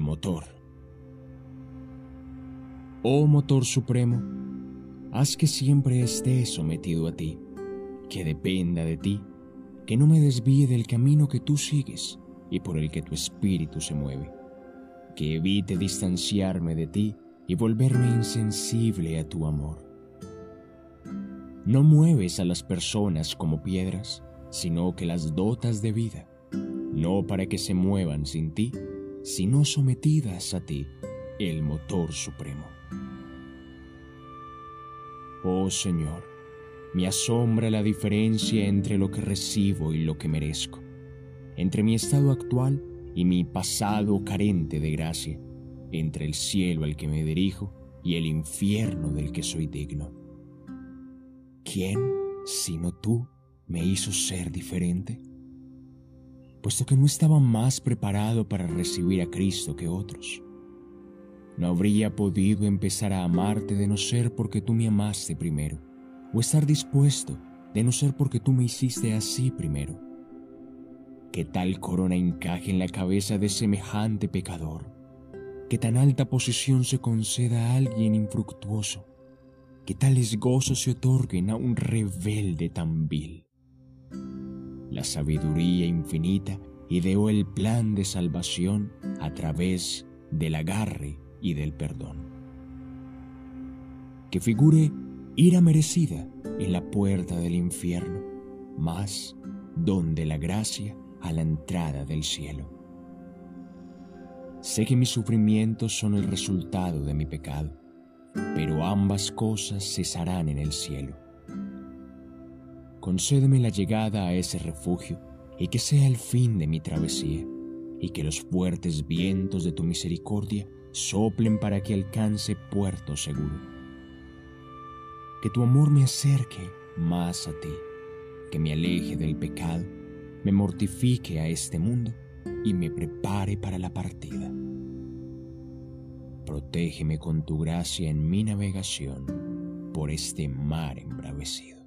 motor. Oh motor supremo, haz que siempre esté sometido a ti, que dependa de ti, que no me desvíe del camino que tú sigues y por el que tu espíritu se mueve, que evite distanciarme de ti y volverme insensible a tu amor. No mueves a las personas como piedras, sino que las dotas de vida, no para que se muevan sin ti, sino sometidas a ti, el motor supremo. Oh Señor, me asombra la diferencia entre lo que recibo y lo que merezco, entre mi estado actual y mi pasado carente de gracia, entre el cielo al que me dirijo y el infierno del que soy digno. ¿Quién, sino tú, me hizo ser diferente? Puesto que no estaba más preparado para recibir a Cristo que otros. No habría podido empezar a amarte de no ser porque tú me amaste primero, o estar dispuesto de no ser porque tú me hiciste así primero. Que tal corona encaje en la cabeza de semejante pecador, que tan alta posición se conceda a alguien infructuoso, que tales gozos se otorguen a un rebelde tan vil. La sabiduría infinita ideó el plan de salvación a través del agarre y del perdón. Que figure ira merecida en la puerta del infierno, más donde la gracia a la entrada del cielo. Sé que mis sufrimientos son el resultado de mi pecado, pero ambas cosas cesarán en el cielo. Concédeme la llegada a ese refugio y que sea el fin de mi travesía, y que los fuertes vientos de tu misericordia soplen para que alcance puerto seguro. Que tu amor me acerque más a ti, que me aleje del pecado, me mortifique a este mundo y me prepare para la partida. Protégeme con tu gracia en mi navegación por este mar embravecido.